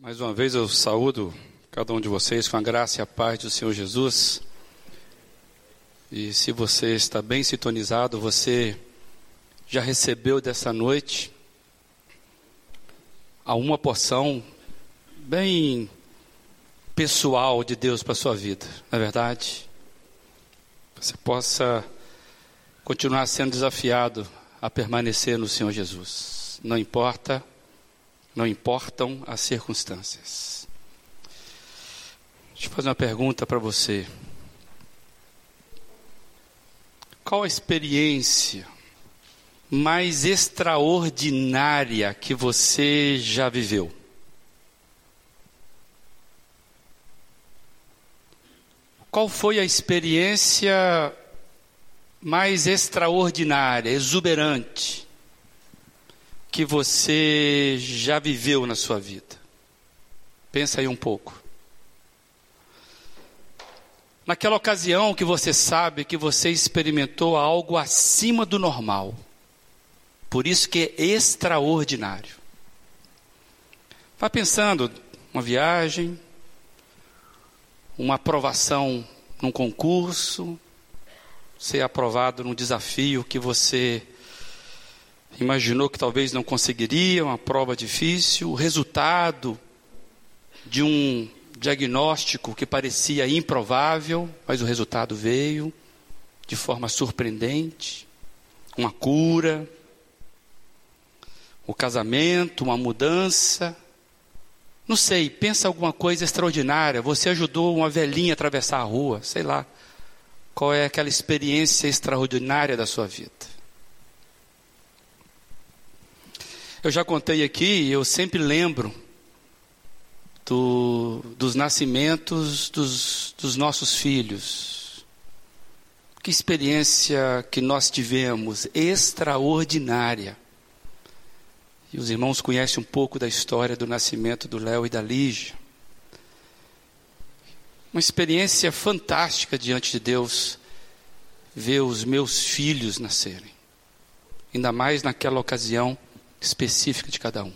Mais uma vez eu saúdo cada um de vocês com a graça e a paz do Senhor Jesus. E se você está bem sintonizado, você já recebeu dessa noite a uma porção bem pessoal de Deus para a sua vida, não é verdade? Você possa continuar sendo desafiado a permanecer no Senhor Jesus. Não importa não importam as circunstâncias. Deixa eu fazer uma pergunta para você. Qual a experiência mais extraordinária que você já viveu? Qual foi a experiência mais extraordinária, exuberante, que você já viveu na sua vida? Pensa aí um pouco. Naquela ocasião que você sabe que você experimentou algo acima do normal. Por isso que é extraordinário. Vá pensando, uma viagem, uma aprovação num concurso, ser aprovado num desafio que você imaginou que talvez não conseguiria, uma prova difícil, o resultado de um diagnóstico que parecia improvável, mas o resultado veio de forma surpreendente, uma cura, o casamento, uma mudança. Não sei, pensa alguma coisa extraordinária. Você ajudou uma velhinha a atravessar a rua, sei lá. Qual é aquela experiência extraordinária da sua vida? Eu já contei aqui, eu sempre lembro do, dos nascimentos dos, dos nossos filhos. Que experiência que nós tivemos, extraordinária. E os irmãos conhecem um pouco da história do nascimento do Léo e da Lígia. Uma experiência fantástica diante de Deus, ver os meus filhos nascerem. Ainda mais naquela ocasião específica de cada um.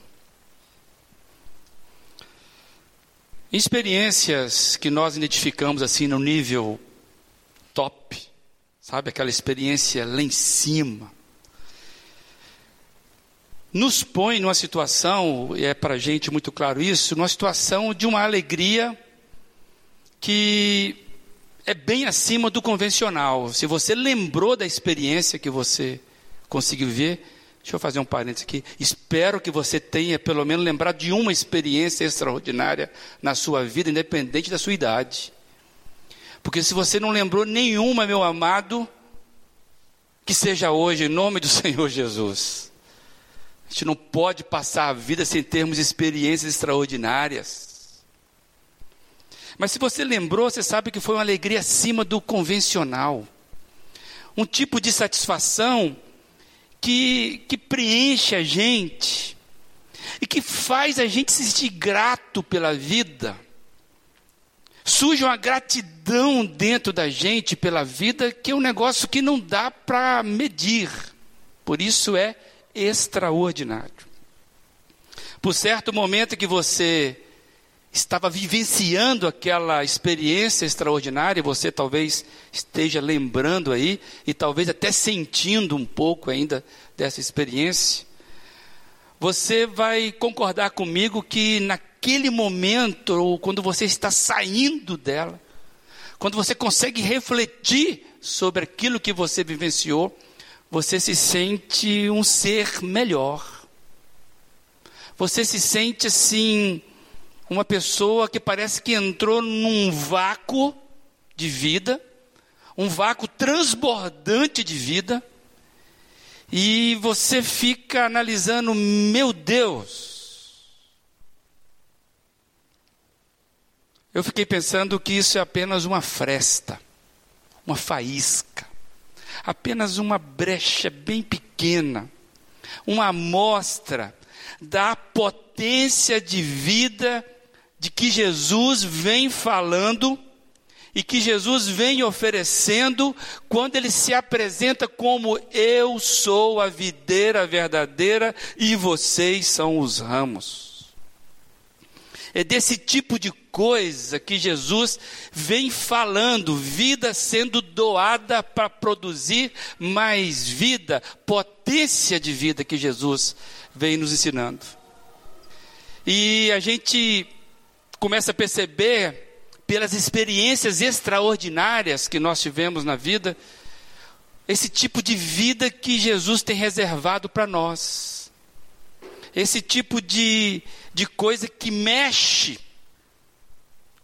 Experiências que nós identificamos assim no nível top, sabe? Aquela experiência lá em cima. Nos põe numa situação, e é para a gente muito claro isso, numa situação de uma alegria que é bem acima do convencional. Se você lembrou da experiência que você conseguiu ver, Deixa eu fazer um parênteses aqui. Espero que você tenha pelo menos lembrado de uma experiência extraordinária na sua vida, independente da sua idade. Porque se você não lembrou nenhuma, meu amado, que seja hoje, em nome do Senhor Jesus. A gente não pode passar a vida sem termos experiências extraordinárias. Mas se você lembrou, você sabe que foi uma alegria acima do convencional. Um tipo de satisfação que, que preenche a gente e que faz a gente se sentir grato pela vida. Surge uma gratidão dentro da gente pela vida que é um negócio que não dá para medir. Por isso é extraordinário. Por certo momento que você estava vivenciando aquela experiência extraordinária, você talvez esteja lembrando aí, e talvez até sentindo um pouco ainda dessa experiência, você vai concordar comigo que naquele momento, ou quando você está saindo dela, quando você consegue refletir sobre aquilo que você vivenciou, você se sente um ser melhor. Você se sente assim, uma pessoa que parece que entrou num vácuo de vida, um vácuo transbordante de vida, e você fica analisando, meu Deus. Eu fiquei pensando que isso é apenas uma fresta, uma faísca, apenas uma brecha bem pequena, uma amostra da potência de vida de que Jesus vem falando e que Jesus vem oferecendo quando ele se apresenta como eu sou a videira verdadeira e vocês são os ramos. É desse tipo de coisa que Jesus vem falando, vida sendo doada para produzir mais vida, potência de vida que Jesus vem nos ensinando. E a gente começa a perceber, pelas experiências extraordinárias que nós tivemos na vida, esse tipo de vida que Jesus tem reservado para nós. Esse tipo de, de coisa que mexe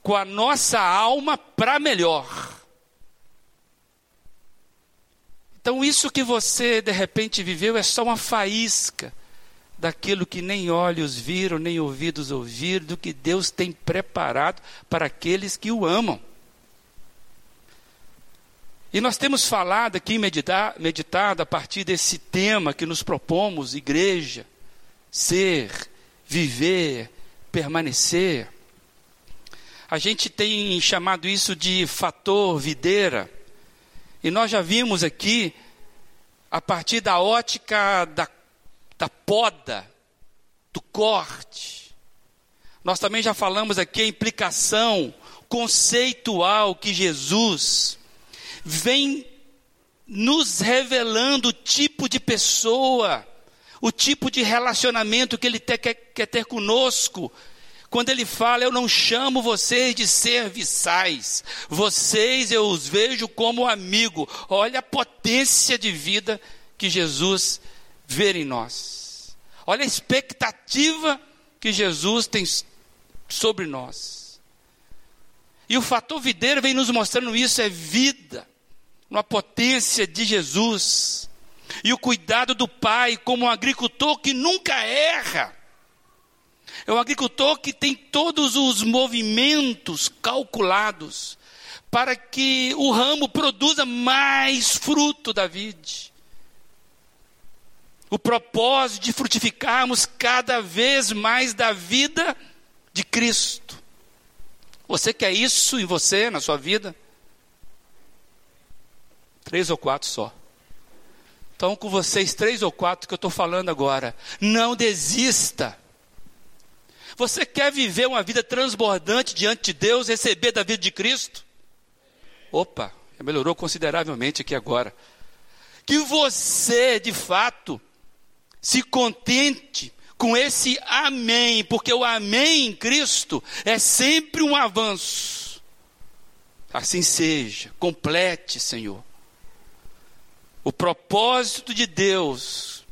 com a nossa alma para melhor. Então, isso que você de repente viveu é só uma faísca daquilo que nem olhos viram, nem ouvidos ouviram, do que Deus tem preparado para aqueles que o amam. E nós temos falado aqui, meditar, meditado a partir desse tema que nos propomos, igreja, ser, viver, permanecer. A gente tem chamado isso de fator videira. E nós já vimos aqui, a partir da ótica da da poda, do corte. Nós também já falamos aqui a implicação conceitual que Jesus vem nos revelando o tipo de pessoa, o tipo de relacionamento que Ele quer, quer ter conosco. Quando Ele fala, eu não chamo vocês de serviçais, vocês eu os vejo como amigo. Olha a potência de vida que Jesus ver em nós. Olha a expectativa que Jesus tem sobre nós. E o fator videiro vem nos mostrando isso: é vida, uma potência de Jesus. E o cuidado do pai, como um agricultor que nunca erra. É um agricultor que tem todos os movimentos calculados para que o ramo produza mais fruto da vide o propósito de frutificarmos cada vez mais da vida de Cristo. Você quer isso em você, na sua vida? Três ou quatro só. Então, com vocês, três ou quatro que eu estou falando agora. Não desista. Você quer viver uma vida transbordante diante de Deus, receber da vida de Cristo? Opa, melhorou consideravelmente aqui agora. Que você, de fato, se contente com esse amém, porque o amém em Cristo é sempre um avanço. Assim seja, complete, Senhor. O propósito de Deus,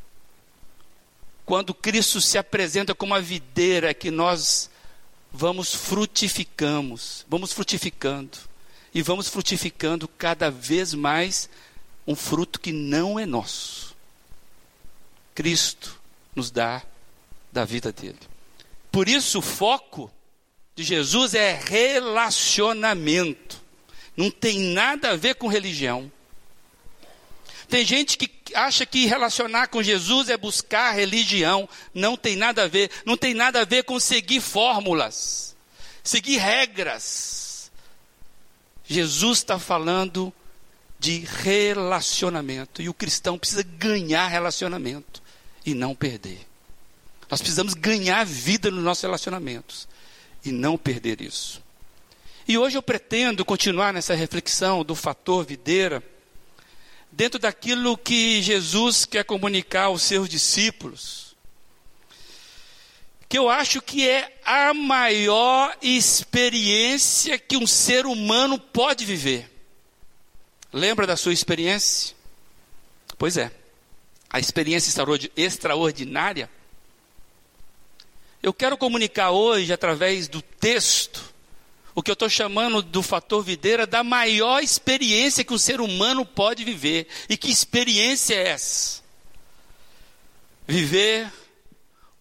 quando Cristo se apresenta como a videira, que nós vamos frutificamos, vamos frutificando e vamos frutificando cada vez mais um fruto que não é nosso. Cristo nos dá da vida dele. Por isso, o foco de Jesus é relacionamento. Não tem nada a ver com religião. Tem gente que acha que relacionar com Jesus é buscar religião. Não tem nada a ver. Não tem nada a ver com seguir fórmulas, seguir regras. Jesus está falando de relacionamento. E o cristão precisa ganhar relacionamento e não perder. Nós precisamos ganhar vida nos nossos relacionamentos e não perder isso. E hoje eu pretendo continuar nessa reflexão do fator videira, dentro daquilo que Jesus quer comunicar aos seus discípulos, que eu acho que é a maior experiência que um ser humano pode viver. Lembra da sua experiência? Pois é a experiência extraordinária, eu quero comunicar hoje, através do texto, o que eu estou chamando do fator videira da maior experiência que um ser humano pode viver. E que experiência é essa? Viver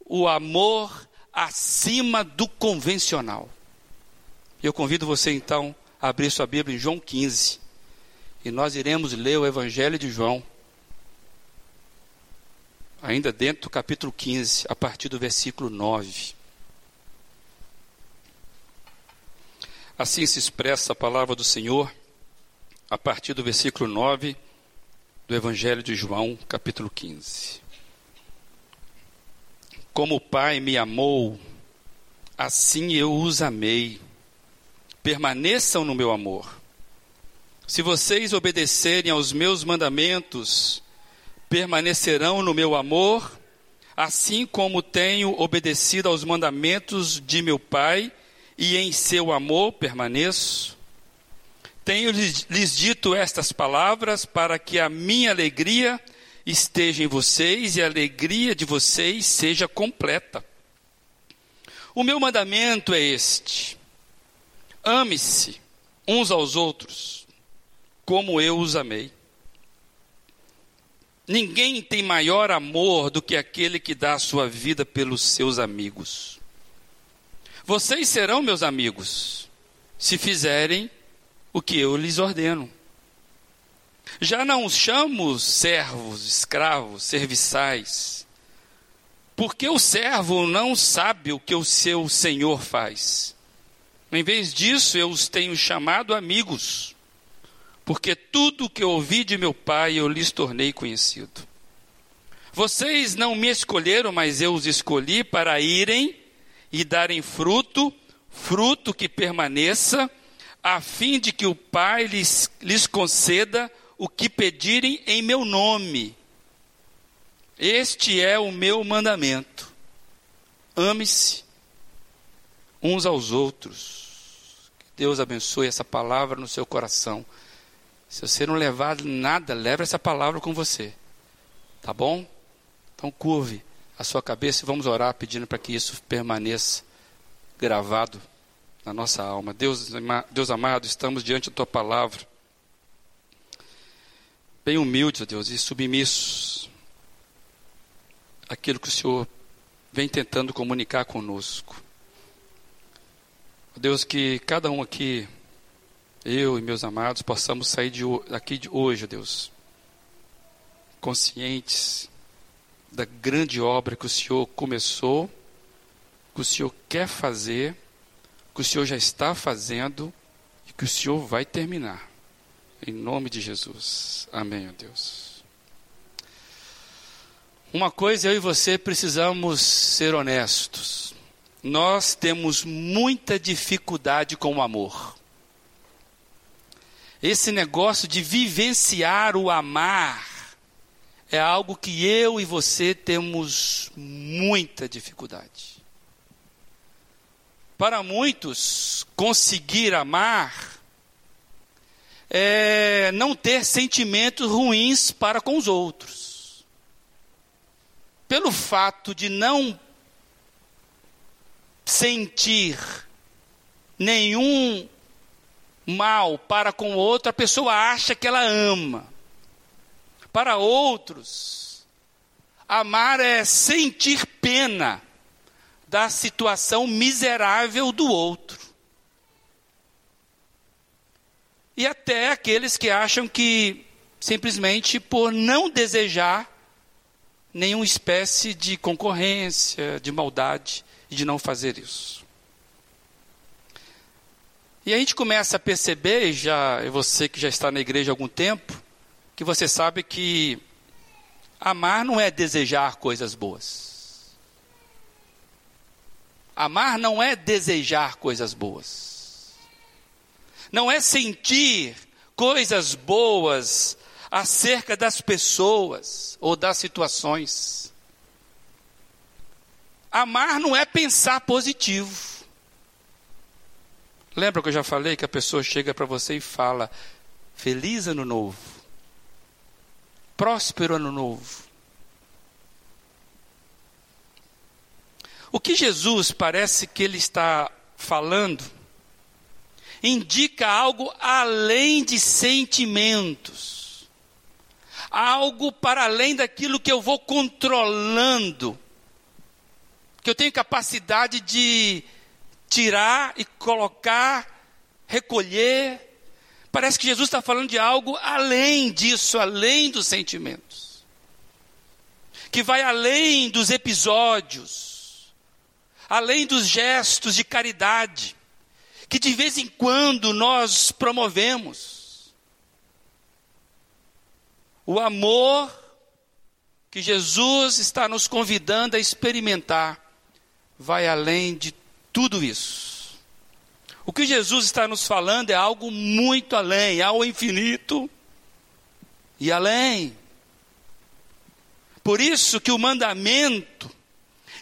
o amor acima do convencional. Eu convido você então a abrir sua Bíblia em João 15. E nós iremos ler o Evangelho de João ainda dentro do capítulo 15, a partir do versículo 9. Assim se expressa a palavra do Senhor a partir do versículo 9 do Evangelho de João, capítulo 15. Como o Pai me amou, assim eu os amei. Permaneçam no meu amor. Se vocês obedecerem aos meus mandamentos, permanecerão no meu amor, assim como tenho obedecido aos mandamentos de meu Pai, e em seu amor permaneço. Tenho lhes dito estas palavras para que a minha alegria esteja em vocês e a alegria de vocês seja completa. O meu mandamento é este: ame-se uns aos outros, como eu os amei. Ninguém tem maior amor do que aquele que dá a sua vida pelos seus amigos. Vocês serão meus amigos, se fizerem o que eu lhes ordeno. Já não os chamo servos, escravos, serviçais, porque o servo não sabe o que o seu senhor faz. Em vez disso, eu os tenho chamado amigos, porque tudo o que ouvi de meu pai eu lhes tornei conhecido. Vocês não me escolheram, mas eu os escolhi para irem e darem fruto, fruto que permaneça, a fim de que o Pai lhes, lhes conceda o que pedirem em meu nome. Este é o meu mandamento. Ame-se uns aos outros. Que Deus abençoe essa palavra no seu coração. Se você não levar nada, leve essa palavra com você. Tá bom? Então curve a sua cabeça e vamos orar pedindo para que isso permaneça gravado na nossa alma. Deus, Deus amado, estamos diante da tua palavra bem humildes, ó Deus, e submissos àquilo que o Senhor vem tentando comunicar conosco. Deus, que cada um aqui, eu e meus amados, possamos sair de, aqui de hoje, Deus, conscientes da grande obra que o Senhor começou, que o Senhor quer fazer, que o Senhor já está fazendo e que o Senhor vai terminar. Em nome de Jesus. Amém, ó Deus. Uma coisa eu e você precisamos ser honestos. Nós temos muita dificuldade com o amor. Esse negócio de vivenciar o amar é algo que eu e você temos muita dificuldade. Para muitos, conseguir amar é, não ter sentimentos ruins para com os outros. Pelo fato de não sentir nenhum mal para com o outro, a pessoa acha que ela ama. Para outros, amar é sentir pena da situação miserável do outro. e até aqueles que acham que simplesmente por não desejar nenhuma espécie de concorrência, de maldade, de não fazer isso. E a gente começa a perceber, já você que já está na igreja há algum tempo, que você sabe que amar não é desejar coisas boas. Amar não é desejar coisas boas não é sentir coisas boas acerca das pessoas ou das situações. Amar não é pensar positivo. Lembra que eu já falei que a pessoa chega para você e fala: Feliz ano novo, próspero ano novo. O que Jesus parece que ele está falando indica algo além de sentimentos, algo para além daquilo que eu vou controlando, que eu tenho capacidade de tirar e colocar, recolher. Parece que Jesus está falando de algo além disso, além dos sentimentos, que vai além dos episódios, além dos gestos de caridade que de vez em quando nós promovemos. O amor que Jesus está nos convidando a experimentar vai além de tudo isso. O que Jesus está nos falando é algo muito além, ao infinito e além. Por isso que o mandamento,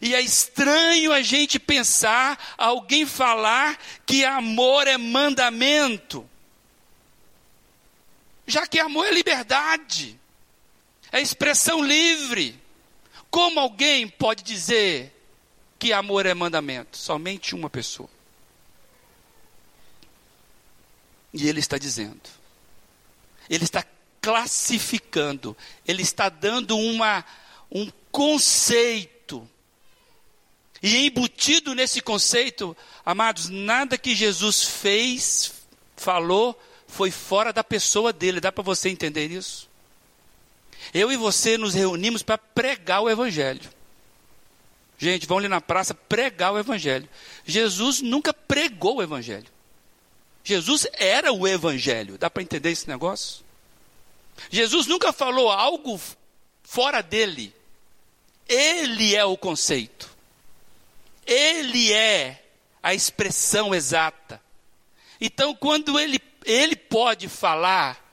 e é estranho a gente pensar, alguém falar que amor é mandamento. Já que amor é liberdade, é expressão livre. Como alguém pode dizer que amor é mandamento? Somente uma pessoa. E ele está dizendo, ele está classificando, ele está dando uma, um conceito. E embutido nesse conceito, amados, nada que Jesus fez, falou, foi fora da pessoa dele. Dá para você entender isso? Eu e você nos reunimos para pregar o Evangelho. Gente, vão ali na praça pregar o Evangelho. Jesus nunca pregou o Evangelho. Jesus era o Evangelho. Dá para entender esse negócio? Jesus nunca falou algo fora dele. Ele é o conceito. Ele é a expressão exata. Então, quando ele, ele pode falar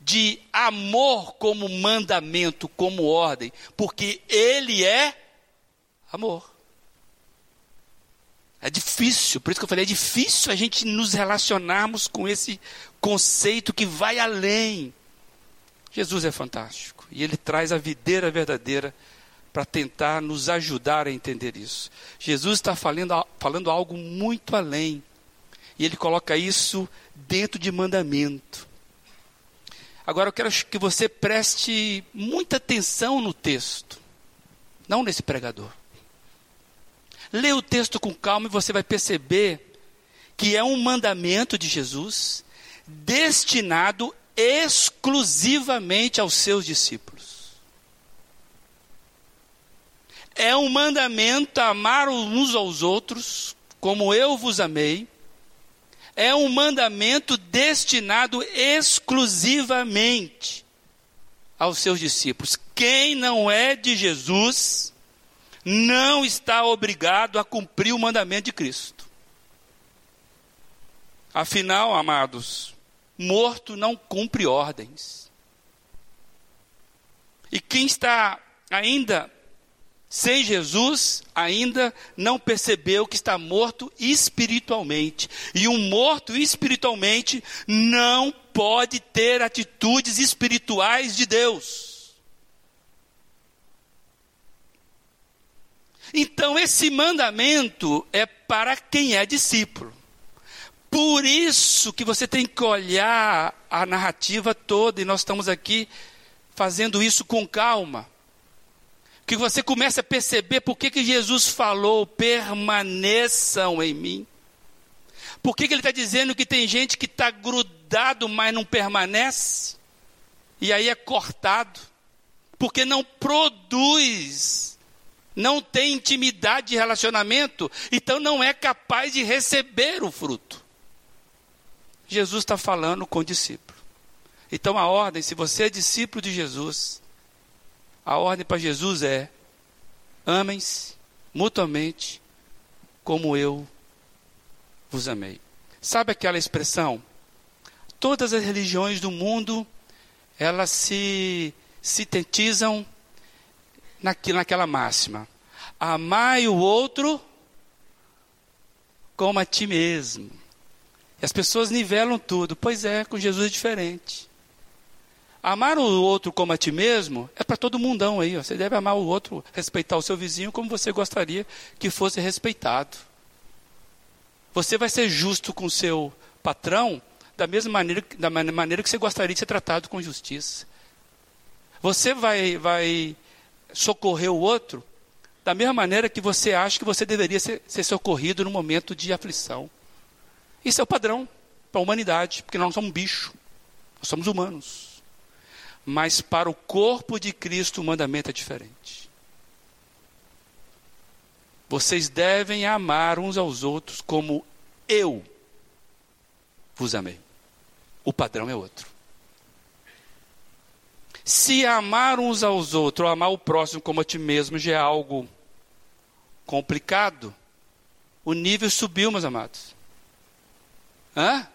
de amor como mandamento, como ordem, porque ele é amor. É difícil, por isso que eu falei, é difícil a gente nos relacionarmos com esse conceito que vai além. Jesus é fantástico e ele traz a videira verdadeira para tentar nos ajudar a entender isso. Jesus está falando, falando algo muito além e ele coloca isso dentro de mandamento. Agora eu quero que você preste muita atenção no texto, não nesse pregador. Lê o texto com calma e você vai perceber que é um mandamento de Jesus destinado exclusivamente aos seus discípulos. É um mandamento amar uns aos outros, como eu vos amei. É um mandamento destinado exclusivamente aos seus discípulos. Quem não é de Jesus, não está obrigado a cumprir o mandamento de Cristo. Afinal, amados, morto não cumpre ordens. E quem está ainda sem Jesus, ainda não percebeu que está morto espiritualmente. E um morto espiritualmente não pode ter atitudes espirituais de Deus. Então, esse mandamento é para quem é discípulo. Por isso que você tem que olhar a narrativa toda, e nós estamos aqui fazendo isso com calma. Que você comece a perceber por que, que Jesus falou: permaneçam em mim. Por que, que ele está dizendo que tem gente que está grudado, mas não permanece? E aí é cortado. Porque não produz não tem intimidade de relacionamento, então não é capaz de receber o fruto. Jesus está falando com o discípulo. Então a ordem, se você é discípulo de Jesus, a ordem para Jesus é: amem-se mutuamente como eu vos amei. Sabe aquela expressão? Todas as religiões do mundo, elas se sintetizam naquela máxima. Amai o outro como a ti mesmo. E as pessoas nivelam tudo. Pois é, com Jesus é diferente. Amar o outro como a ti mesmo é para todo mundão aí. Ó. Você deve amar o outro, respeitar o seu vizinho como você gostaria que fosse respeitado. Você vai ser justo com o seu patrão da mesma maneira, da maneira que você gostaria de ser tratado com justiça. Você vai, vai socorrer o outro da mesma maneira que você acha que você deveria ser, ser socorrido no momento de aflição. Isso é o padrão para a humanidade, porque nós não somos bicho, nós somos humanos. Mas para o corpo de Cristo o mandamento é diferente. Vocês devem amar uns aos outros como eu vos amei. O padrão é outro. Se amar uns aos outros, ou amar o próximo como a ti mesmo, já é algo complicado, O nível subiu, meus amados. Hã?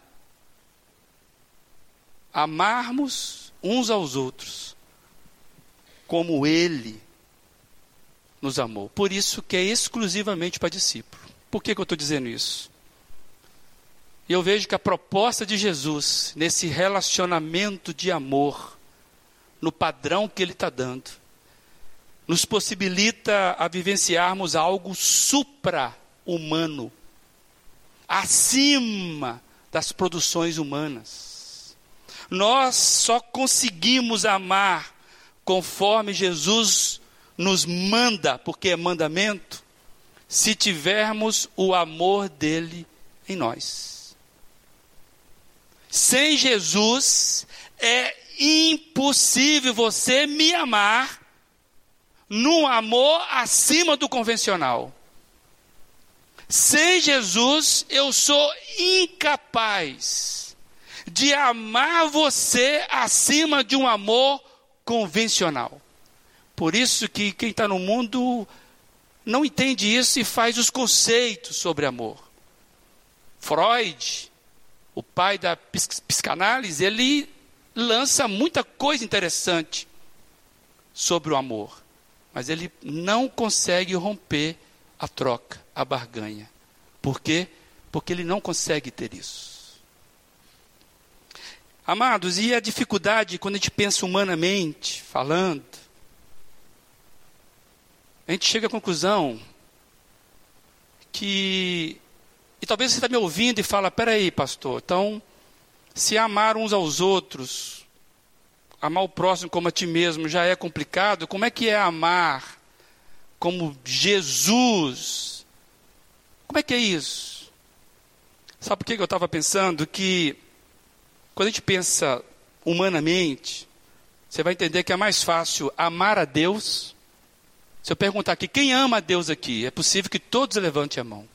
Amarmos uns aos outros como Ele nos amou. Por isso que é exclusivamente para discípulo. Por que, que eu estou dizendo isso? E eu vejo que a proposta de Jesus, nesse relacionamento de amor, no padrão que Ele está dando, nos possibilita a vivenciarmos algo supra-humano, acima das produções humanas. Nós só conseguimos amar conforme Jesus nos manda, porque é mandamento, se tivermos o amor dele em nós. Sem Jesus é impossível você me amar num amor acima do convencional. Sem Jesus eu sou incapaz de amar você acima de um amor convencional. Por isso que quem está no mundo não entende isso e faz os conceitos sobre amor. Freud, o pai da psicanálise, ele lança muita coisa interessante sobre o amor, mas ele não consegue romper a troca, a barganha. Por quê? Porque ele não consegue ter isso. Amados, e a dificuldade quando a gente pensa humanamente, falando, a gente chega à conclusão que. E talvez você está me ouvindo e fala: peraí, pastor, então, se amar uns aos outros, amar o próximo como a ti mesmo já é complicado, como é que é amar como Jesus? Como é que é isso? Sabe por que eu estava pensando? Que quando a gente pensa humanamente, você vai entender que é mais fácil amar a Deus se eu perguntar aqui, quem ama a Deus aqui? É possível que todos levantem a mão.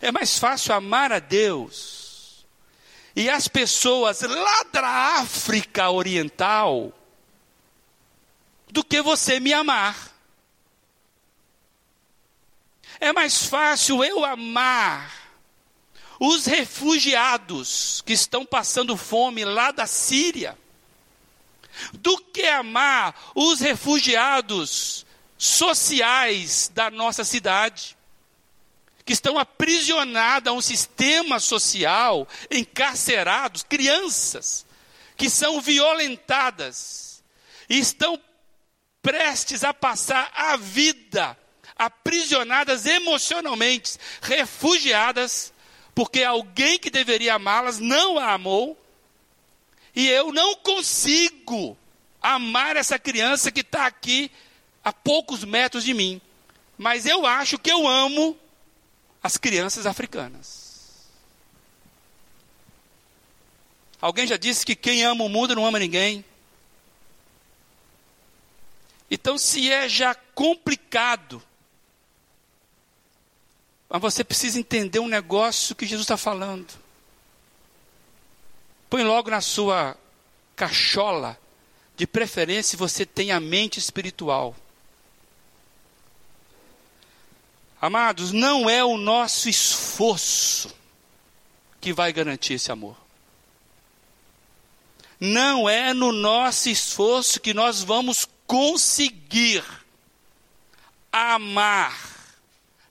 É mais fácil amar a Deus e as pessoas lá da África Oriental do que você me amar. É mais fácil eu amar os refugiados que estão passando fome lá da Síria do que amar os refugiados sociais da nossa cidade, que estão aprisionadas a um sistema social, encarcerados, crianças que são violentadas e estão prestes a passar a vida aprisionadas emocionalmente, refugiadas, porque alguém que deveria amá-las não a amou, e eu não consigo amar essa criança que está aqui a poucos metros de mim, mas eu acho que eu amo as crianças africanas. Alguém já disse que quem ama o mundo não ama ninguém. Então, se é já complicado, mas você precisa entender um negócio que Jesus está falando. Põe logo na sua cachola, de preferência você tem a mente espiritual. Amados, não é o nosso esforço que vai garantir esse amor. Não é no nosso esforço que nós vamos conseguir amar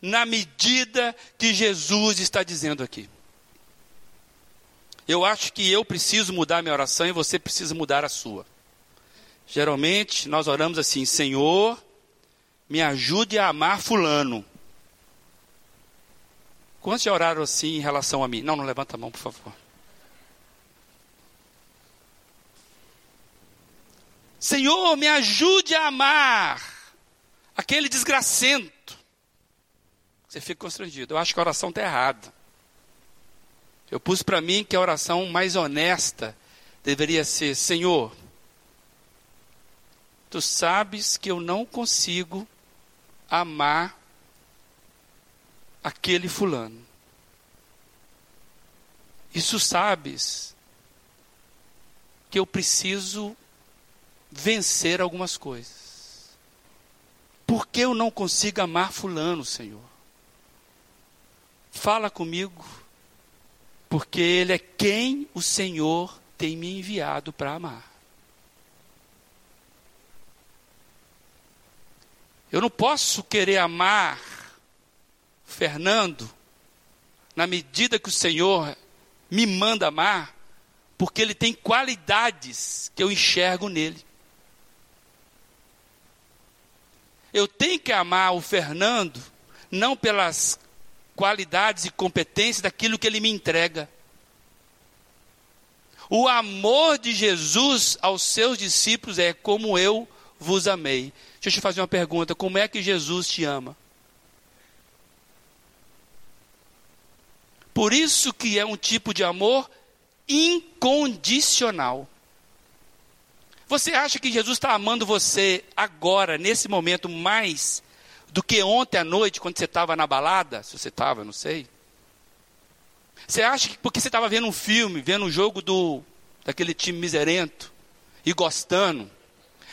na medida que Jesus está dizendo aqui. Eu acho que eu preciso mudar minha oração e você precisa mudar a sua. Geralmente nós oramos assim: Senhor, me ajude a amar Fulano. Quantos já oraram assim em relação a mim? Não, não levanta a mão, por favor. Senhor, me ajude a amar aquele desgracento. Você fica constrangido. Eu acho que a oração está errada. Eu pus para mim que a oração mais honesta deveria ser: Senhor, tu sabes que eu não consigo amar aquele fulano. Isso sabes que eu preciso vencer algumas coisas. Por que eu não consigo amar fulano, Senhor? fala comigo, porque Ele é quem o Senhor tem me enviado para amar. Eu não posso querer amar Fernando na medida que o Senhor me manda amar, porque ele tem qualidades que eu enxergo nele. Eu tenho que amar o Fernando não pelas qualidades e competências daquilo que ele me entrega. O amor de Jesus aos seus discípulos é como eu vos amei. Deixa eu te fazer uma pergunta: como é que Jesus te ama? Por isso que é um tipo de amor incondicional. Você acha que Jesus está amando você agora, nesse momento, mais do que ontem à noite, quando você estava na balada? Se você estava, não sei. Você acha que porque você estava vendo um filme, vendo um jogo do, daquele time miserento e gostando,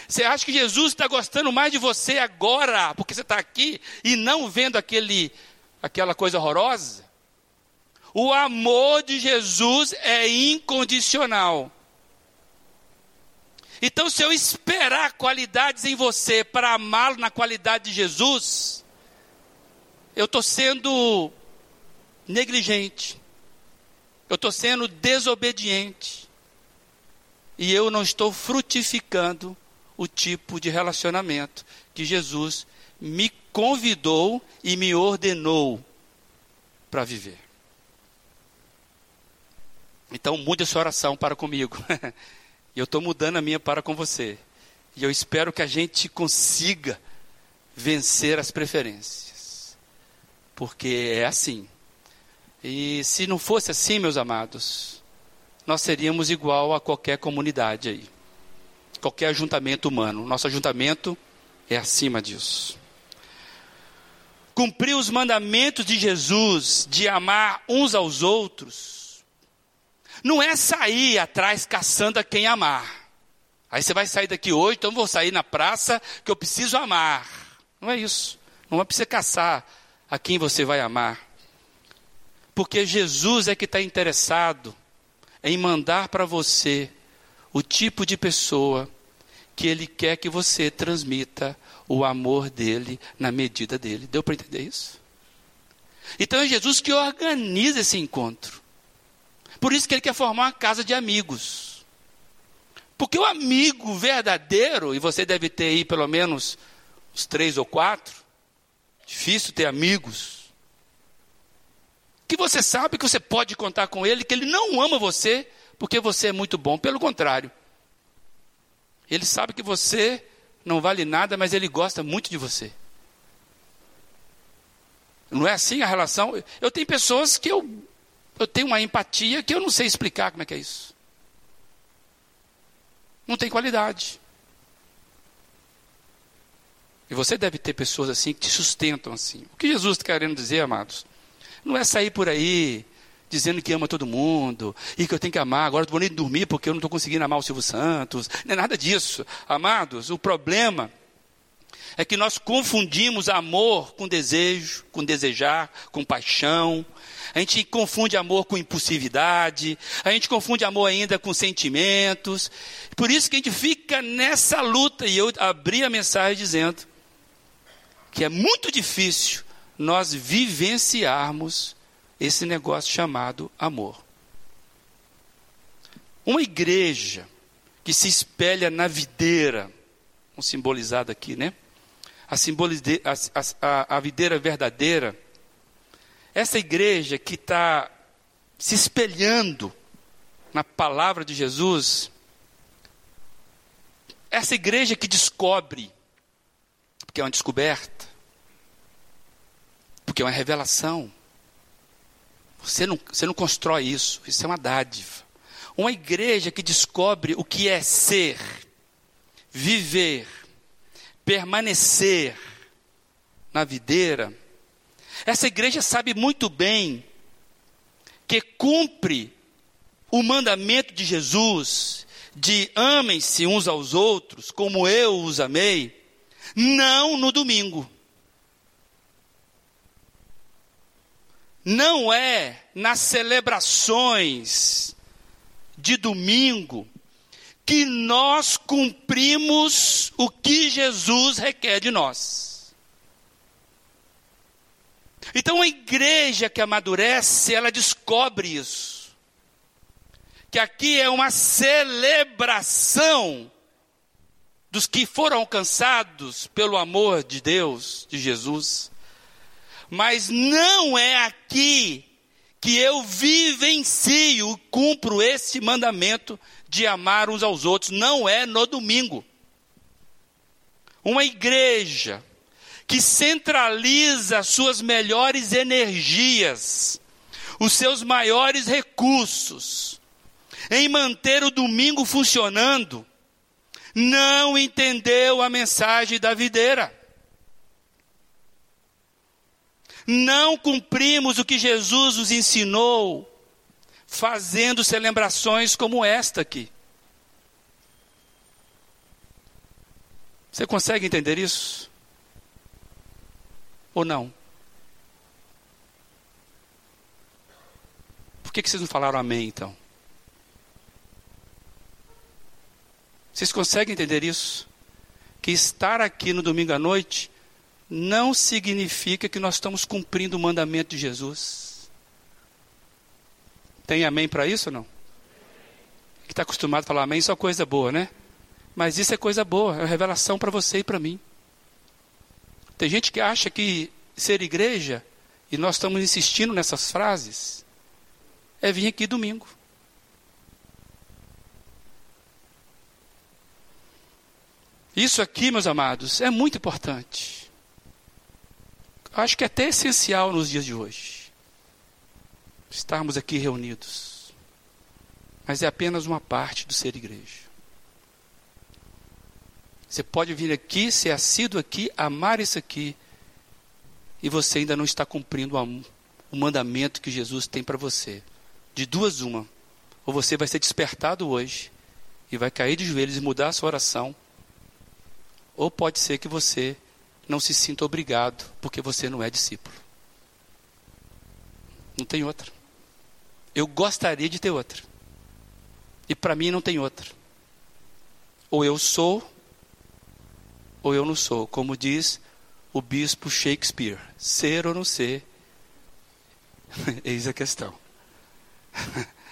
você acha que Jesus está gostando mais de você agora, porque você está aqui, e não vendo aquele, aquela coisa horrorosa? O amor de Jesus é incondicional. Então, se eu esperar qualidades em você para amá-lo na qualidade de Jesus, eu estou sendo negligente, eu estou sendo desobediente, e eu não estou frutificando o tipo de relacionamento que Jesus me convidou e me ordenou para viver. Então mude a sua oração para comigo. Eu estou mudando a minha para com você. E eu espero que a gente consiga vencer as preferências. Porque é assim. E se não fosse assim, meus amados, nós seríamos igual a qualquer comunidade aí. Qualquer ajuntamento humano. Nosso ajuntamento é acima disso. Cumprir os mandamentos de Jesus de amar uns aos outros não é sair atrás caçando a quem amar. Aí você vai sair daqui hoje, então vou sair na praça que eu preciso amar. Não é isso. Não é para você caçar a quem você vai amar. Porque Jesus é que está interessado em mandar para você o tipo de pessoa que Ele quer que você transmita o amor dele na medida dele. Deu para entender isso? Então é Jesus que organiza esse encontro. Por isso que ele quer formar uma casa de amigos. Porque o amigo verdadeiro, e você deve ter aí pelo menos uns três ou quatro, difícil ter amigos, que você sabe que você pode contar com ele, que ele não ama você porque você é muito bom. Pelo contrário, ele sabe que você não vale nada, mas ele gosta muito de você. Não é assim a relação? Eu tenho pessoas que eu eu tenho uma empatia que eu não sei explicar como é que é isso. Não tem qualidade. E você deve ter pessoas assim que te sustentam assim. O que Jesus está querendo dizer, amados? Não é sair por aí dizendo que ama todo mundo e que eu tenho que amar. Agora estou bonito dormir porque eu não estou conseguindo amar o Silvio Santos. Não é nada disso. Amados, o problema é que nós confundimos amor com desejo, com desejar, com paixão, a gente confunde amor com impulsividade, a gente confunde amor ainda com sentimentos. Por isso que a gente fica nessa luta. E eu abri a mensagem dizendo que é muito difícil nós vivenciarmos esse negócio chamado amor. Uma igreja que se espelha na videira, um simbolizado aqui, né? A, a, a, videira verdadeira essa igreja que está se espelhando na palavra de Jesus, essa igreja que descobre, porque é uma descoberta, porque é uma revelação. Você não, você não constrói isso, isso é uma dádiva. Uma igreja que descobre o que é ser, viver, permanecer na videira, essa igreja sabe muito bem que cumpre o mandamento de Jesus de amem-se uns aos outros como eu os amei, não no domingo. não é nas celebrações de domingo que nós cumprimos o que Jesus requer de nós. Então a igreja que amadurece, ela descobre isso. Que aqui é uma celebração dos que foram alcançados pelo amor de Deus, de Jesus. Mas não é aqui que eu vivencio, cumpro esse mandamento de amar uns aos outros, não é no domingo. Uma igreja que centraliza suas melhores energias, os seus maiores recursos, em manter o domingo funcionando, não entendeu a mensagem da videira. Não cumprimos o que Jesus nos ensinou, fazendo celebrações como esta aqui. Você consegue entender isso? Ou não? Por que, que vocês não falaram amém então? Vocês conseguem entender isso? Que estar aqui no domingo à noite não significa que nós estamos cumprindo o mandamento de Jesus. Tem amém para isso ou não? Que está acostumado a falar amém, só coisa boa, né? Mas isso é coisa boa, é revelação para você e para mim. Tem gente que acha que ser igreja, e nós estamos insistindo nessas frases, é vir aqui domingo. Isso aqui, meus amados, é muito importante. Acho que é até essencial nos dias de hoje. Estarmos aqui reunidos. Mas é apenas uma parte do ser igreja. Você pode vir aqui, ser assíduo aqui, amar isso aqui, e você ainda não está cumprindo o mandamento que Jesus tem para você. De duas, uma. Ou você vai ser despertado hoje e vai cair de joelhos e mudar a sua oração ou pode ser que você não se sinta obrigado porque você não é discípulo. Não tem outra. Eu gostaria de ter outra. E para mim não tem outra. Ou eu sou, ou eu não sou. Como diz o bispo Shakespeare: ser ou não ser, eis a questão.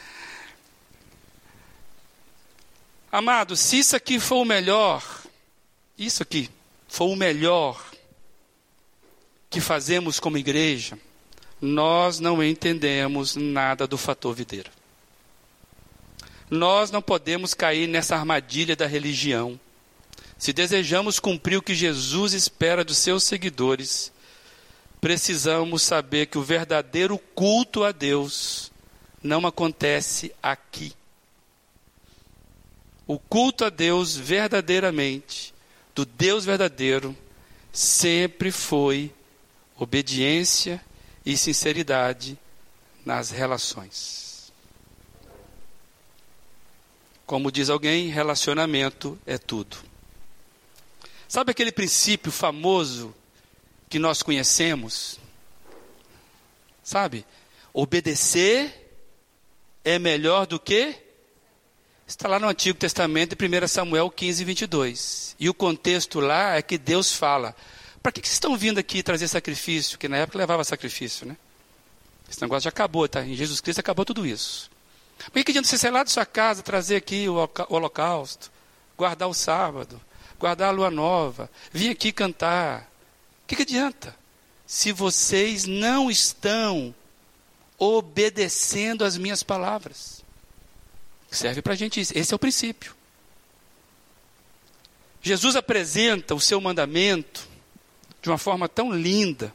Amado, se isso aqui for o melhor, isso aqui for o melhor que fazemos como igreja, nós não entendemos nada do fator videira. Nós não podemos cair nessa armadilha da religião. Se desejamos cumprir o que Jesus espera dos seus seguidores, precisamos saber que o verdadeiro culto a Deus não acontece aqui. O culto a Deus verdadeiramente do Deus verdadeiro sempre foi obediência e sinceridade nas relações. Como diz alguém, relacionamento é tudo. Sabe aquele princípio famoso que nós conhecemos? Sabe? Obedecer é melhor do que Está lá no Antigo Testamento, em 1 Samuel 15, 22. E o contexto lá é que Deus fala: para que, que vocês estão vindo aqui trazer sacrifício? Que na época levava sacrifício, né? Esse negócio já acabou, tá? Em Jesus Cristo acabou tudo isso. Por que, que adianta você sair lá da sua casa, trazer aqui o holocausto, guardar o sábado, guardar a lua nova, vir aqui cantar? O que, que adianta? Se vocês não estão obedecendo às minhas palavras. Serve para a gente isso. Esse é o princípio. Jesus apresenta o seu mandamento de uma forma tão linda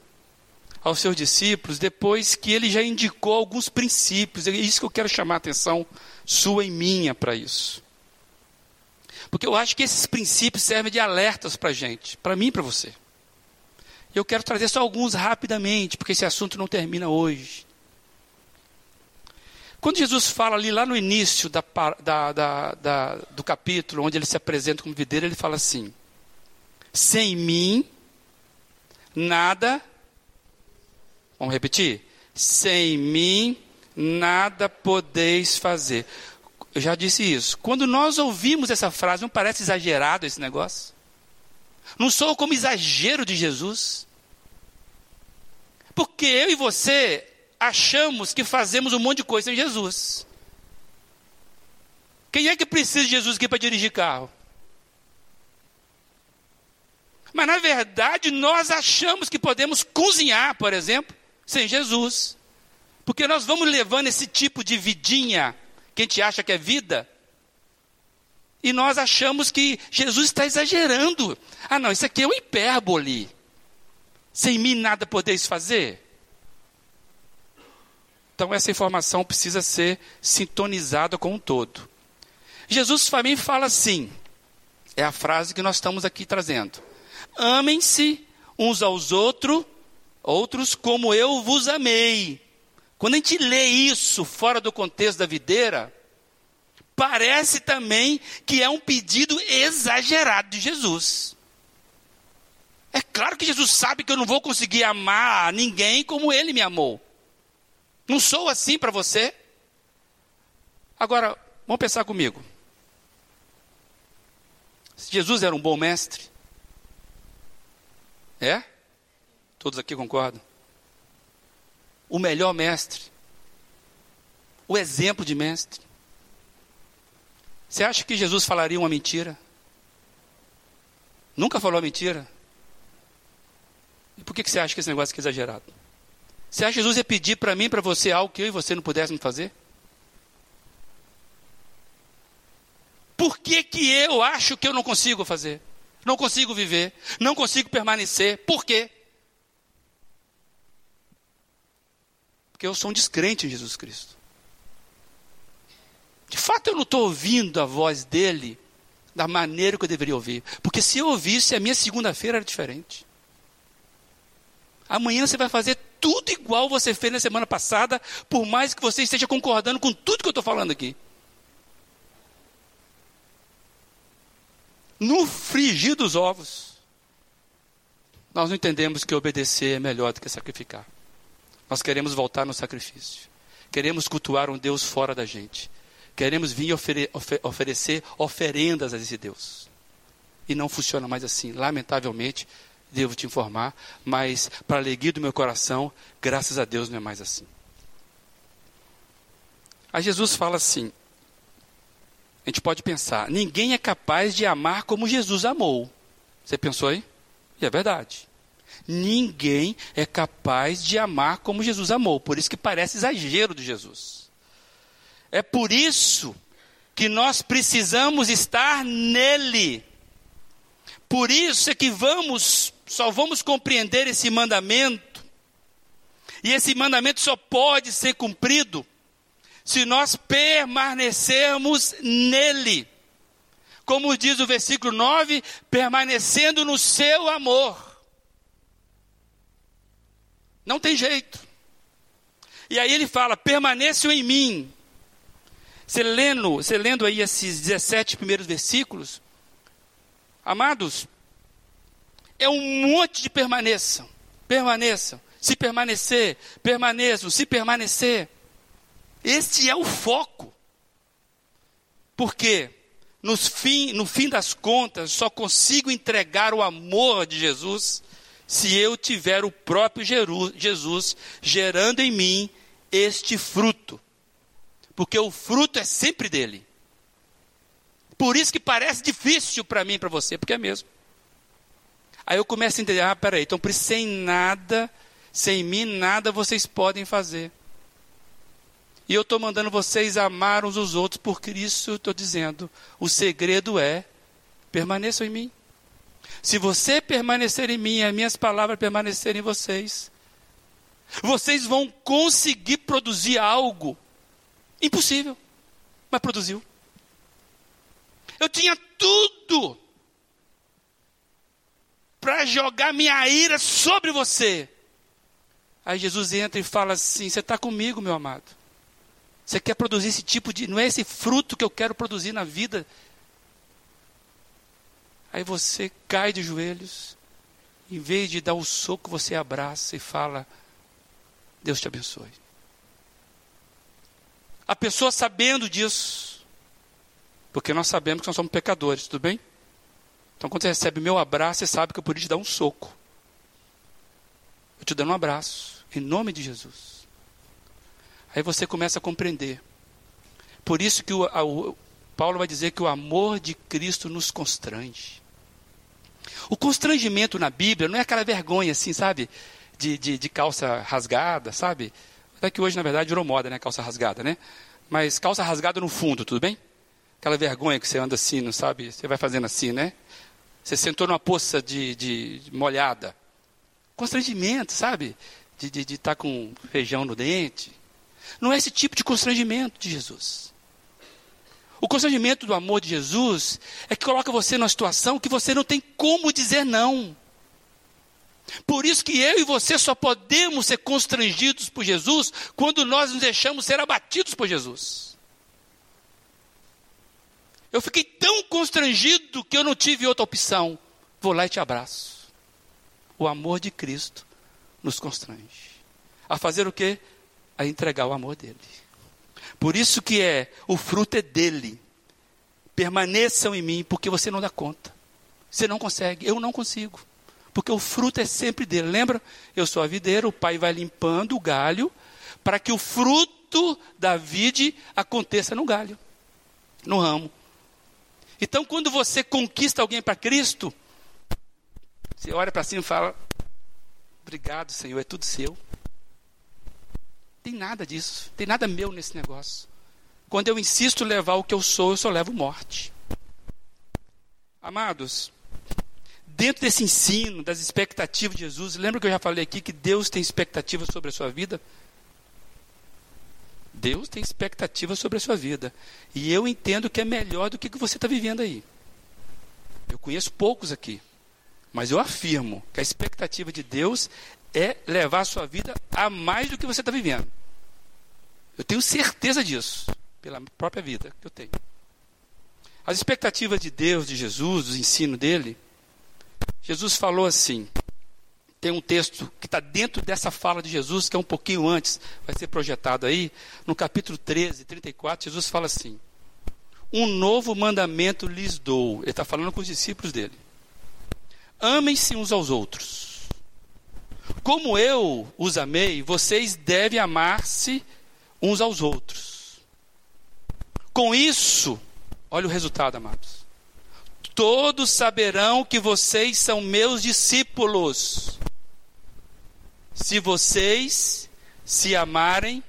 aos seus discípulos, depois que ele já indicou alguns princípios. É isso que eu quero chamar a atenção sua e minha para isso. Porque eu acho que esses princípios servem de alertas para a gente, para mim e para você. Eu quero trazer só alguns rapidamente, porque esse assunto não termina hoje. Quando Jesus fala ali lá no início da, da, da, do capítulo, onde ele se apresenta como videira, ele fala assim: Sem mim, nada. Vamos repetir? Sem mim nada podeis fazer. Eu já disse isso. Quando nós ouvimos essa frase, não parece exagerado esse negócio? Não sou como exagero de Jesus? Porque eu e você achamos que fazemos um monte de coisa em Jesus. Quem é que precisa de Jesus aqui para dirigir carro? Mas na verdade nós achamos que podemos cozinhar, por exemplo, sem Jesus. Porque nós vamos levando esse tipo de vidinha que a gente acha que é vida, e nós achamos que Jesus está exagerando. Ah, não, isso aqui é um hipérbole. Sem mim nada podeis fazer. Então essa informação precisa ser sintonizada com um todo. Jesus também fala assim, é a frase que nós estamos aqui trazendo. Amem-se uns aos outros, outros como eu vos amei. Quando a gente lê isso fora do contexto da videira, parece também que é um pedido exagerado de Jesus. É claro que Jesus sabe que eu não vou conseguir amar ninguém como ele me amou. Não sou assim para você? Agora, vamos pensar comigo. Jesus era um bom mestre? É? Todos aqui concordam? O melhor mestre? O exemplo de mestre? Você acha que Jesus falaria uma mentira? Nunca falou mentira? E por que você acha que esse negócio é exagerado? Você acha que Jesus ia pedir para mim, para você, algo que eu e você não pudéssemos fazer? Por que, que eu acho que eu não consigo fazer? Não consigo viver? Não consigo permanecer? Por quê? Porque eu sou um descrente em Jesus Cristo. De fato, eu não estou ouvindo a voz dele da maneira que eu deveria ouvir. Porque se eu ouvisse, a minha segunda-feira era diferente. Amanhã você vai fazer tudo igual você fez na semana passada, por mais que você esteja concordando com tudo que eu estou falando aqui. No frigir dos ovos, nós não entendemos que obedecer é melhor do que sacrificar. Nós queremos voltar no sacrifício. Queremos cultuar um Deus fora da gente. Queremos vir ofere oferecer oferendas a esse Deus. E não funciona mais assim. Lamentavelmente, devo te informar, mas para a alegria do meu coração, graças a Deus não é mais assim. Aí Jesus fala assim: a gente pode pensar, ninguém é capaz de amar como Jesus amou. Você pensou aí? E é verdade. Ninguém é capaz de amar como Jesus amou. Por isso que parece exagero de Jesus. É por isso que nós precisamos estar nele. Por isso é que vamos, só vamos compreender esse mandamento. E esse mandamento só pode ser cumprido se nós permanecermos nele. Como diz o versículo 9, permanecendo no seu amor. Não tem jeito. E aí ele fala: permaneçam em mim, você lendo, você lendo aí esses 17 primeiros versículos, amados, é um monte de permaneçam, permaneçam, se permanecer, permaneçam, se permanecer. Este é o foco. Porque nos fim, no fim das contas, só consigo entregar o amor de Jesus se eu tiver o próprio Jesus gerando em mim este fruto porque o fruto é sempre dele. Por isso que parece difícil para mim e para você, porque é mesmo. Aí eu começo a entender, ah, peraí, então sem nada, sem mim nada vocês podem fazer. E eu estou mandando vocês amar uns os outros, por isso eu estou dizendo, o segredo é, permaneçam em mim. Se você permanecer em mim, as minhas palavras permanecerem em vocês, vocês vão conseguir produzir algo Impossível. Mas produziu. Eu tinha tudo para jogar minha ira sobre você. Aí Jesus entra e fala assim: Você está comigo, meu amado. Você quer produzir esse tipo de. Não é esse fruto que eu quero produzir na vida. Aí você cai de joelhos. Em vez de dar o soco, você abraça e fala: Deus te abençoe. A pessoa sabendo disso, porque nós sabemos que nós somos pecadores, tudo bem? Então, quando você recebe meu abraço, você sabe que eu podia te dar um soco. Eu te dando um abraço, em nome de Jesus. Aí você começa a compreender. Por isso que o, a, o, Paulo vai dizer que o amor de Cristo nos constrange. O constrangimento na Bíblia não é aquela vergonha assim, sabe? De, de, de calça rasgada, sabe? Até que hoje, na verdade, virou moda, né? Calça rasgada, né? Mas calça rasgada no fundo, tudo bem? Aquela vergonha que você anda assim, não sabe? Você vai fazendo assim, né? Você sentou numa poça de, de, molhada. Constrangimento, sabe? De estar de, de tá com feijão no dente. Não é esse tipo de constrangimento de Jesus. O constrangimento do amor de Jesus é que coloca você numa situação que você não tem como dizer não. Por isso que eu e você só podemos ser constrangidos por Jesus quando nós nos deixamos ser abatidos por Jesus. Eu fiquei tão constrangido que eu não tive outra opção. Vou lá e te abraço. O amor de Cristo nos constrange. A fazer o quê? A entregar o amor dele. Por isso que é, o fruto é dele. Permaneçam em mim, porque você não dá conta. Você não consegue, eu não consigo. Porque o fruto é sempre dele. Lembra? Eu sou a videira, o pai vai limpando o galho para que o fruto da vide aconteça no galho, no ramo. Então, quando você conquista alguém para Cristo, você olha para cima e fala: Obrigado, Senhor, é tudo seu. Tem nada disso, tem nada meu nesse negócio. Quando eu insisto em levar o que eu sou, eu só levo morte. Amados, dentro desse ensino, das expectativas de Jesus, lembra que eu já falei aqui que Deus tem expectativas sobre a sua vida? Deus tem expectativa sobre a sua vida. E eu entendo que é melhor do que que você está vivendo aí. Eu conheço poucos aqui. Mas eu afirmo que a expectativa de Deus é levar a sua vida a mais do que você está vivendo. Eu tenho certeza disso, pela própria vida que eu tenho. As expectativas de Deus, de Jesus, do ensino dele, Jesus falou assim: tem um texto que está dentro dessa fala de Jesus, que é um pouquinho antes, vai ser projetado aí, no capítulo 13, 34, Jesus fala assim: Um novo mandamento lhes dou. Ele está falando com os discípulos dele. Amem-se uns aos outros. Como eu os amei, vocês devem amar-se uns aos outros. Com isso, olha o resultado, amados. Todos saberão que vocês são meus discípulos se vocês se amarem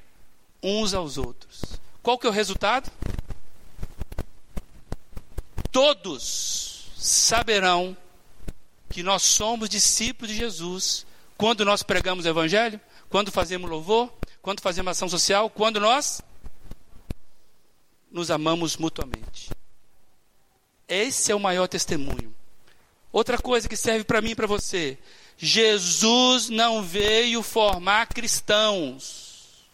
uns aos outros. Qual que é o resultado? Todos saberão que nós somos discípulos de Jesus quando nós pregamos o evangelho, quando fazemos louvor, quando fazemos ação social, quando nós nos amamos mutuamente. Esse é o maior testemunho. Outra coisa que serve para mim e para você. Jesus não veio formar cristãos.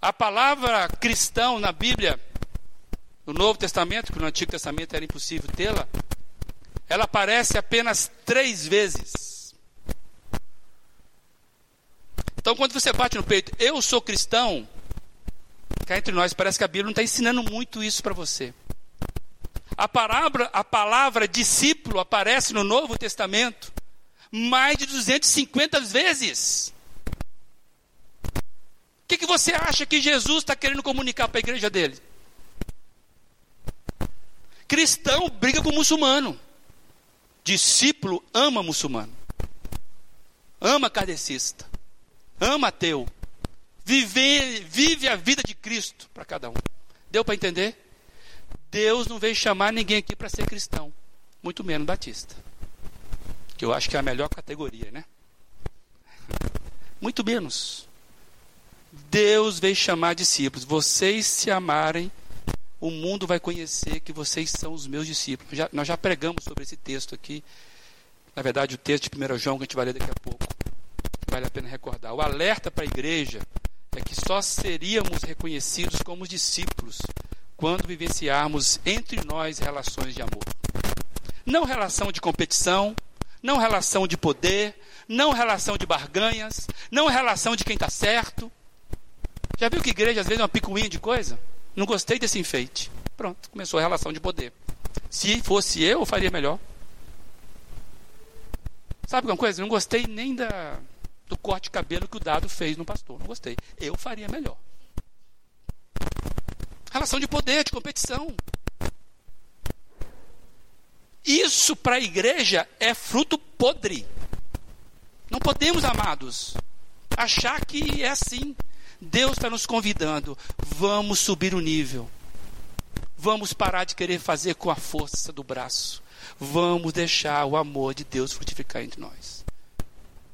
A palavra cristão na Bíblia, no Novo Testamento, que no Antigo Testamento era impossível tê-la, ela aparece apenas três vezes. Então, quando você bate no peito, eu sou cristão, cá entre nós, parece que a Bíblia não está ensinando muito isso para você. A palavra, a palavra discípulo aparece no Novo Testamento mais de 250 vezes. O que, que você acha que Jesus está querendo comunicar para a igreja dele? Cristão briga com muçulmano. Discípulo ama muçulmano. Ama kardecista. Ama ateu. Vive, vive a vida de Cristo para cada um. Deu para entender? Deus não veio chamar ninguém aqui para ser cristão, muito menos batista. Que eu acho que é a melhor categoria, né? Muito menos. Deus veio chamar discípulos. Vocês se amarem, o mundo vai conhecer que vocês são os meus discípulos. Já, nós já pregamos sobre esse texto aqui. Na verdade, o texto de 1 João, que a gente vai ler daqui a pouco. Vale a pena recordar. O alerta para a igreja é que só seríamos reconhecidos como discípulos quando vivenciarmos entre nós relações de amor. Não relação de competição, não relação de poder, não relação de barganhas, não relação de quem está certo. Já viu que igreja às vezes é uma picuinha de coisa? Não gostei desse enfeite. Pronto, começou a relação de poder. Se fosse eu, eu faria melhor. Sabe uma coisa? Não gostei nem da, do corte de cabelo que o dado fez no pastor. Não gostei. Eu faria melhor. Relação de poder, de competição. Isso para a igreja é fruto podre. Não podemos, amados, achar que é assim. Deus está nos convidando. Vamos subir o nível. Vamos parar de querer fazer com a força do braço. Vamos deixar o amor de Deus frutificar entre nós.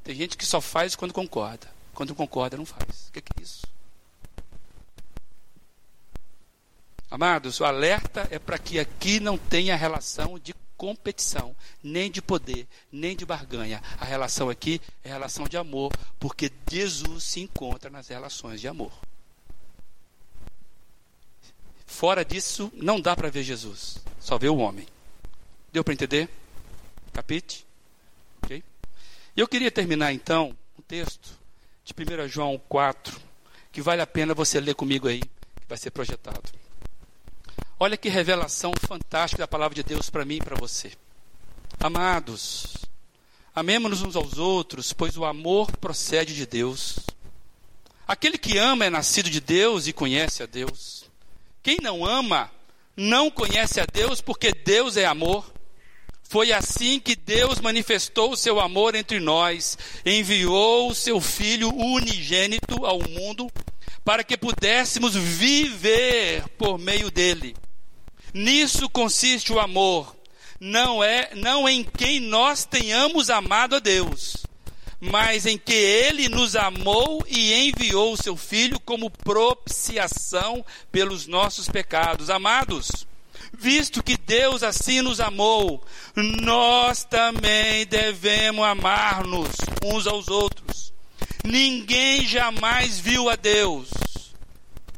Tem gente que só faz quando concorda. Quando concorda, não faz. O que é isso? Amados, o alerta é para que aqui não tenha relação de competição, nem de poder, nem de barganha. A relação aqui é relação de amor, porque Jesus se encontra nas relações de amor. Fora disso, não dá para ver Jesus, só vê o homem. Deu para entender? Capite? Ok? Eu queria terminar então um texto de 1 João 4, que vale a pena você ler comigo aí, que vai ser projetado. Olha que revelação fantástica da palavra de Deus para mim e para você. Amados, amemos-nos uns aos outros, pois o amor procede de Deus. Aquele que ama é nascido de Deus e conhece a Deus. Quem não ama não conhece a Deus, porque Deus é amor. Foi assim que Deus manifestou o seu amor entre nós, enviou o seu Filho unigênito ao mundo, para que pudéssemos viver por meio dele. Nisso consiste o amor. Não é não em quem nós tenhamos amado a Deus, mas em que ele nos amou e enviou o seu filho como propiciação pelos nossos pecados. Amados, visto que Deus assim nos amou, nós também devemos amar-nos uns aos outros. Ninguém jamais viu a Deus.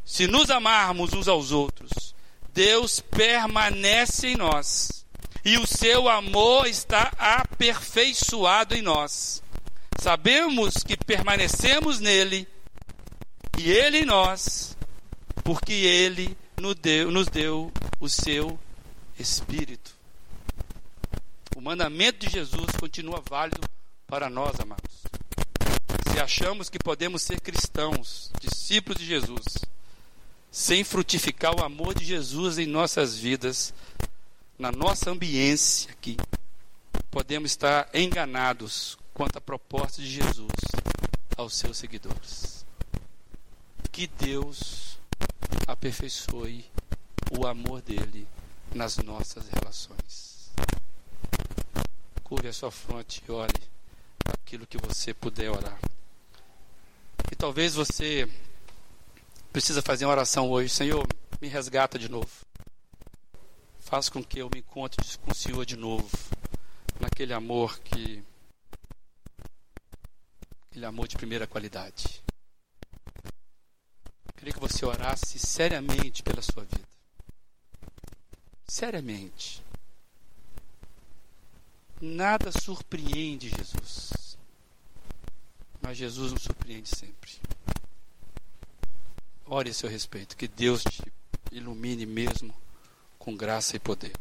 Se nos amarmos uns aos outros, Deus permanece em nós e o seu amor está aperfeiçoado em nós. Sabemos que permanecemos nele e ele em nós, porque ele nos deu, nos deu o seu Espírito. O mandamento de Jesus continua válido para nós, amados. Se achamos que podemos ser cristãos, discípulos de Jesus, sem frutificar o amor de Jesus em nossas vidas, na nossa ambiência aqui, podemos estar enganados quanto à proposta de Jesus aos seus seguidores. Que Deus aperfeiçoe o amor dele nas nossas relações. Curve a sua fronte e ore aquilo que você puder orar. E talvez você precisa fazer uma oração hoje. Senhor, me resgata de novo. Faz com que eu me encontre com o Senhor de novo. Naquele amor que. Aquele amor de primeira qualidade. Eu queria que você orasse seriamente pela sua vida. Seriamente. Nada surpreende Jesus. Mas Jesus nos surpreende sempre. Ore a seu respeito. Que Deus te ilumine mesmo com graça e poder.